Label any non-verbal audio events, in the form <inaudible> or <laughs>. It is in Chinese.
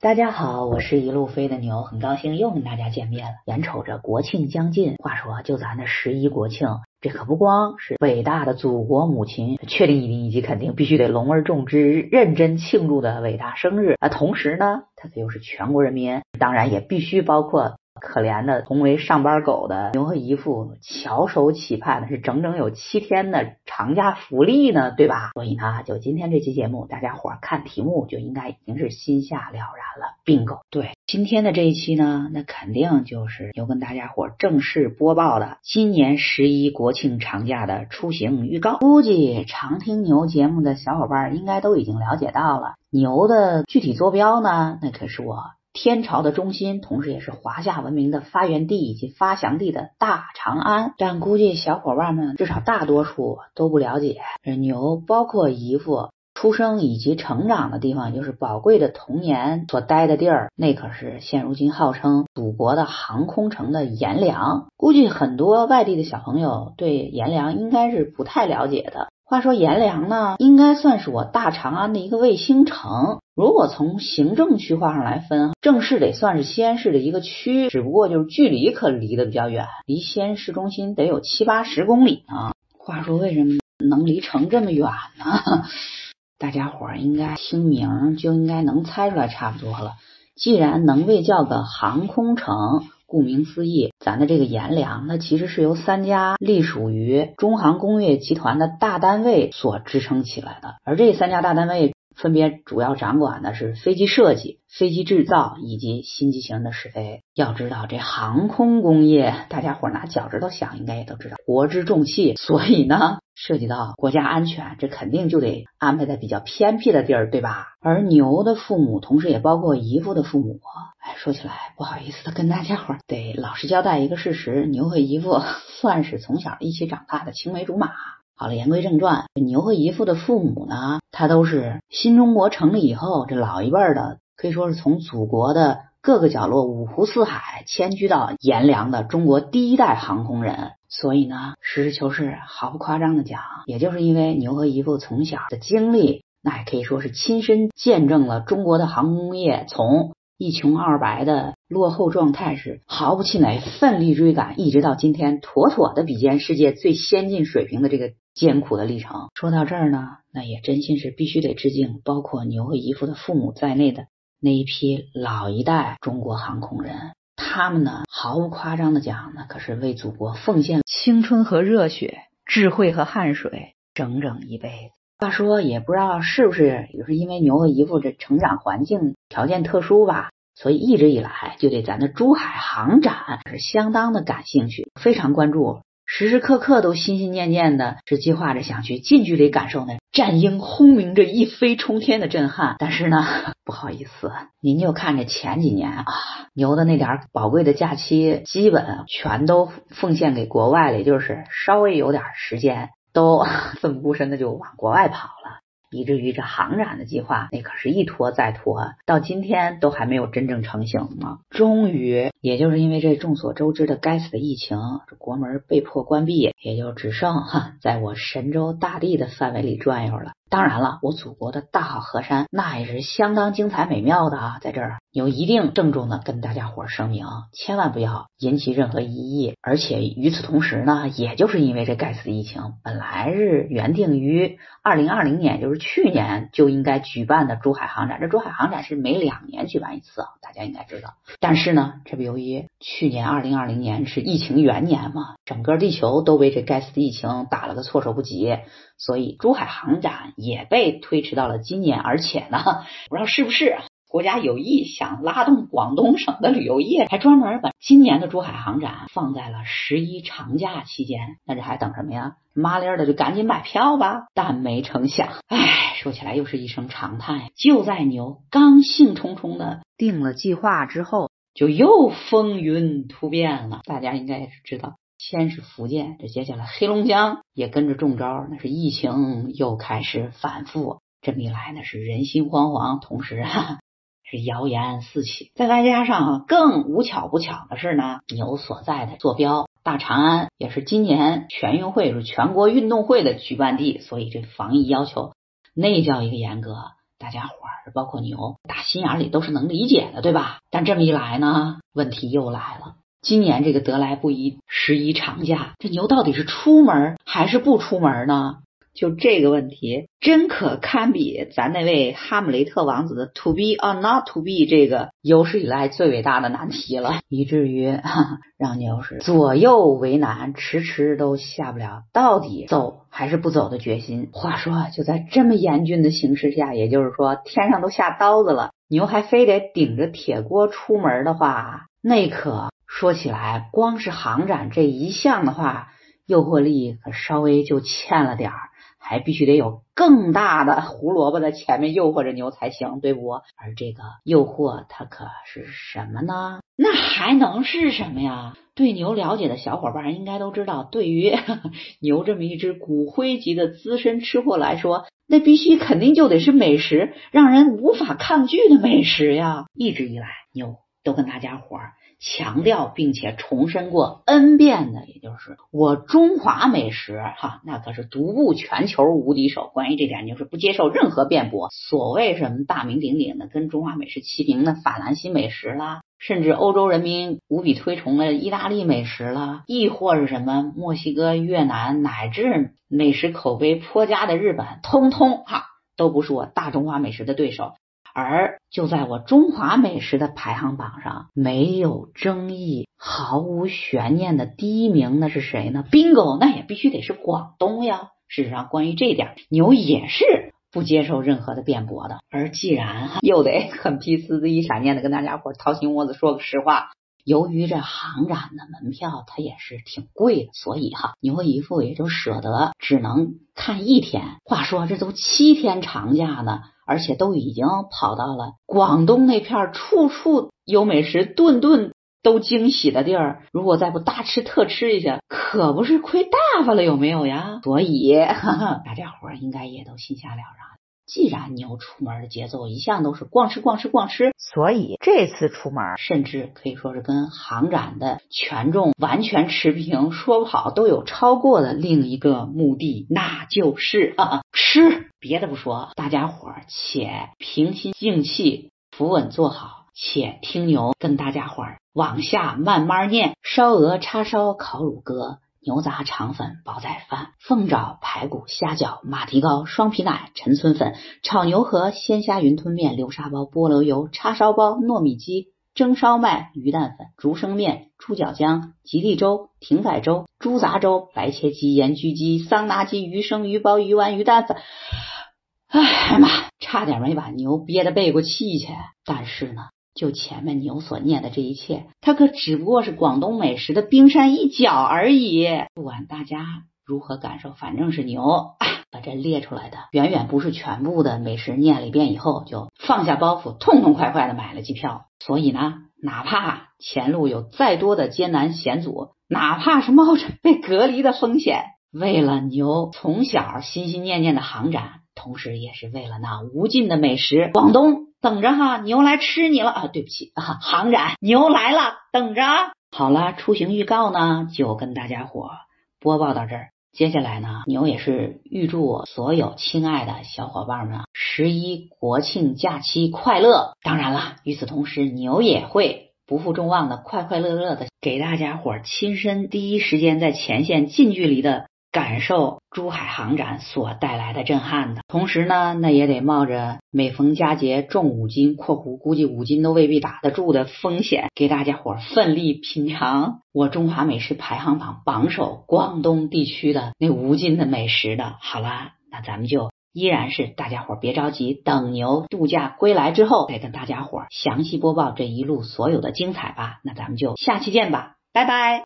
大家好，我是一路飞的牛，很高兴又跟大家见面了。眼瞅着国庆将近，话说就咱的十一国庆，这可不光是伟大的祖国母亲确定一定以及肯定必须得隆而重之、认真庆祝的伟大生日啊，同时呢，它可又是全国人民，当然也必须包括。可怜的同为上班狗的牛和姨父，翘首企盼的是整整有七天的长假福利呢，对吧？所以呢，就今天这期节目，大家伙看题目就应该已经是心下了然了病狗。对，今天的这一期呢，那肯定就是要跟大家伙正式播报的今年十一国庆长假的出行预告。估计常听牛节目的小伙伴应该都已经了解到了，牛的具体坐标呢，那可是我。天朝的中心，同时也是华夏文明的发源地以及发祥地的大长安，但估计小伙伴们至少大多数都不了解。这牛包括姨父出生以及成长的地方，就是宝贵的童年所待的地儿，那可是现如今号称祖国的航空城的阎良。估计很多外地的小朋友对阎良应该是不太了解的。话说阎良呢，应该算是我大长安的一个卫星城。如果从行政区划上来分，正式得算是西安市的一个区，只不过就是距离可离得比较远，离西安市中心得有七八十公里呢。话说为什么能离城这么远呢？<laughs> 大家伙儿应该听名就应该能猜出来差不多了。既然能被叫个航空城。顾名思义，咱的这个阎良，那其实是由三家隶属于中航工业集团的大单位所支撑起来的，而这三家大单位分别主要掌管的是飞机设计、飞机制造以及新机型的试飞。要知道，这航空工业，大家伙拿脚趾头想，应该也都知道，国之重器，所以呢。涉及到国家安全，这肯定就得安排在比较偏僻的地儿，对吧？而牛的父母，同时也包括姨父的父母。哎，说起来不好意思的，跟大家伙得老实交代一个事实：牛和姨父 <laughs> 算是从小一起长大的青梅竹马。好了，言归正传，牛和姨父的父母呢，他都是新中国成立以后，这老一辈的可以说是从祖国的各个角落五湖四海迁居到阎良的中国第一代航空人。所以呢，实事求是，毫不夸张的讲，也就是因为牛和姨父从小的经历，那也可以说是亲身见证了中国的航空业从一穷二白的落后状态是毫不气馁，奋力追赶，一直到今天妥妥的比肩世界最先进水平的这个艰苦的历程。说到这儿呢，那也真心是必须得致敬，包括牛和姨父的父母在内的那一批老一代中国航空人。他们呢，毫不夸张的讲，那可是为祖国奉献青春和热血、智慧和汗水，整整一辈子。话说，也不知道是不是也是因为牛和姨父这成长环境条件特殊吧，所以一直以来就对咱的珠海航展是相当的感兴趣，非常关注。时时刻刻都心心念念的，是计划着想去近距离感受那战鹰轰鸣着一飞冲天的震撼。但是呢，<laughs> 不好意思，您就看这前几年啊，牛的那点宝贵的假期，基本全都奉献给国外了，也就是稍微有点时间，都 <laughs> 奋不顾身的就往国外跑了。以至于这航展的计划，那可是一拖再拖，到今天都还没有真正成型呢。终于，也就是因为这众所周知的该死的疫情，这国门被迫关闭，也就只剩哈，在我神州大地的范围里转悠了。当然了，我祖国的大好河山，那也是相当精彩美妙的啊！在这儿，有一定郑重的跟大家伙声明，千万不要引起任何异议。而且与此同时呢，也就是因为这该死的疫情，本来是原定于二零二零年，就是去年就应该举办的珠海航展。这珠海航展是每两年举办一次，大家应该知道。但是呢，这不由于去年二零二零年是疫情元年嘛，整个地球都被这该死的疫情打了个措手不及。所以珠海航展也被推迟到了今年，而且呢，<laughs> 不知道是不是国家有意想拉动广东省的旅游业，还专门把今年的珠海航展放在了十一长假期间。那这还等什么呀？麻利的就赶紧买票吧！但没成想，<laughs> 唉，说起来又是一声长叹。就在牛刚兴冲冲的定了计划之后，就又风云突变了。大家应该也是知道。先是福建，这接下来黑龙江也跟着中招，那是疫情又开始反复。这么一来，那是人心惶惶，同时啊是谣言四起。再外加上啊，更无巧不巧的是呢，牛所在的坐标大长安也是今年全运会是全国运动会的举办地，所以这防疫要求那叫一个严格。大家伙儿包括牛打心眼里都是能理解的，对吧？但这么一来呢，问题又来了。今年这个得来不易十一长假，这牛到底是出门还是不出门呢？就这个问题，真可堪比咱那位哈姆雷特王子的 “to be or not to be” 这个有史以来最伟大的难题了，以至于哈 <laughs> 让牛是左右为难，迟迟都下不了到底走还是不走的决心。话说，就在这么严峻的形势下，也就是说天上都下刀子了，牛还非得顶着铁锅出门的话，那可说起来，光是航展这一项的话，诱惑力可稍微就欠了点儿。还必须得有更大的胡萝卜在前面诱惑着牛才行，对不？而这个诱惑它可是什么呢？那还能是什么呀？对牛了解的小伙伴应该都知道，对于 <laughs> 牛这么一只骨灰级的资深吃货来说，那必须肯定就得是美食，让人无法抗拒的美食呀！一直以来，牛都跟大家伙儿。强调并且重申过 N 遍的，也就是我中华美食哈，那可是独步全球无敌手。关于这点，就是不接受任何辩驳。所谓什么大名鼎鼎的跟中华美食齐名的法兰西美食啦，甚至欧洲人民无比推崇的意大利美食啦，亦或是什么墨西哥、越南，乃至美食口碑颇佳的日本，通通哈都不是我大中华美食的对手。而就在我中华美食的排行榜上，没有争议、毫无悬念的第一名，那是谁呢？bingo，那也必须得是广东呀。事实上，关于这点，牛也是不接受任何的辩驳的。而既然，又得很批次子一闪念的跟大家伙掏心窝子说个实话，由于这航展的门票它也是挺贵的，所以哈，牛姨父也就舍得只能看一天。话说这都七天长假呢。而且都已经跑到了广东那片处处有美食、顿顿都惊喜的地儿，如果再不大吃特吃一下，可不是亏大发了，有没有呀？所以 <laughs> 大家伙应该也都心下了然。既然牛出门的节奏一向都是逛吃逛吃逛吃，所以这次出门甚至可以说是跟航展的权重完全持平，说不好都有超过的另一个目的，那就是啊吃。别的不说，大家伙儿且平心静气，扶稳坐好，且听牛跟大家伙儿往下慢慢念：烧鹅、叉烧、烤乳鸽、牛杂、肠粉、煲仔饭、凤爪、排骨、虾饺、马蹄糕、双皮奶、陈村粉、炒牛河、鲜虾云吞面、流沙包、菠萝油、叉烧包、糯米鸡。蒸烧麦、鱼蛋粉、竹升面、猪脚姜、吉利粥、艇仔粥、猪杂粥、白切鸡、盐焗鸡、桑拿鸡、鱼生、鱼包、鱼丸、鱼蛋粉。哎呀妈，差点没把牛憋得背过气去。但是呢，就前面牛所念的这一切，它可只不过是广东美食的冰山一角而已。不管大家如何感受，反正是牛。<coughs> 把这列出来的远远不是全部的美食，念了一遍以后就放下包袱，痛痛快快的买了机票。所以呢，哪怕前路有再多的艰难险阻，哪怕是冒着被隔离的风险，为了牛从小心心念念的航展，同时也是为了那无尽的美食，广东等着哈，牛来吃你了啊！对不起啊，航展牛来了，等着。好了，出行预告呢，就跟大家伙播报到这儿。接下来呢，牛也是预祝我所有亲爱的小伙伴们十一国庆假期快乐。当然了，与此同时，牛也会不负众望的快快乐乐的给大家伙亲身第一时间在前线近距离的。感受珠海航展所带来的震撼的同时呢，那也得冒着每逢佳节重五斤（括弧估计五斤都未必打得住）的风险，给大家伙奋力品尝我中华美食排行榜榜首广东地区的那无尽的美食的。好了，那咱们就依然是大家伙别着急，等牛度假归来之后，再跟大家伙详细播报这一路所有的精彩吧。那咱们就下期见吧，拜拜。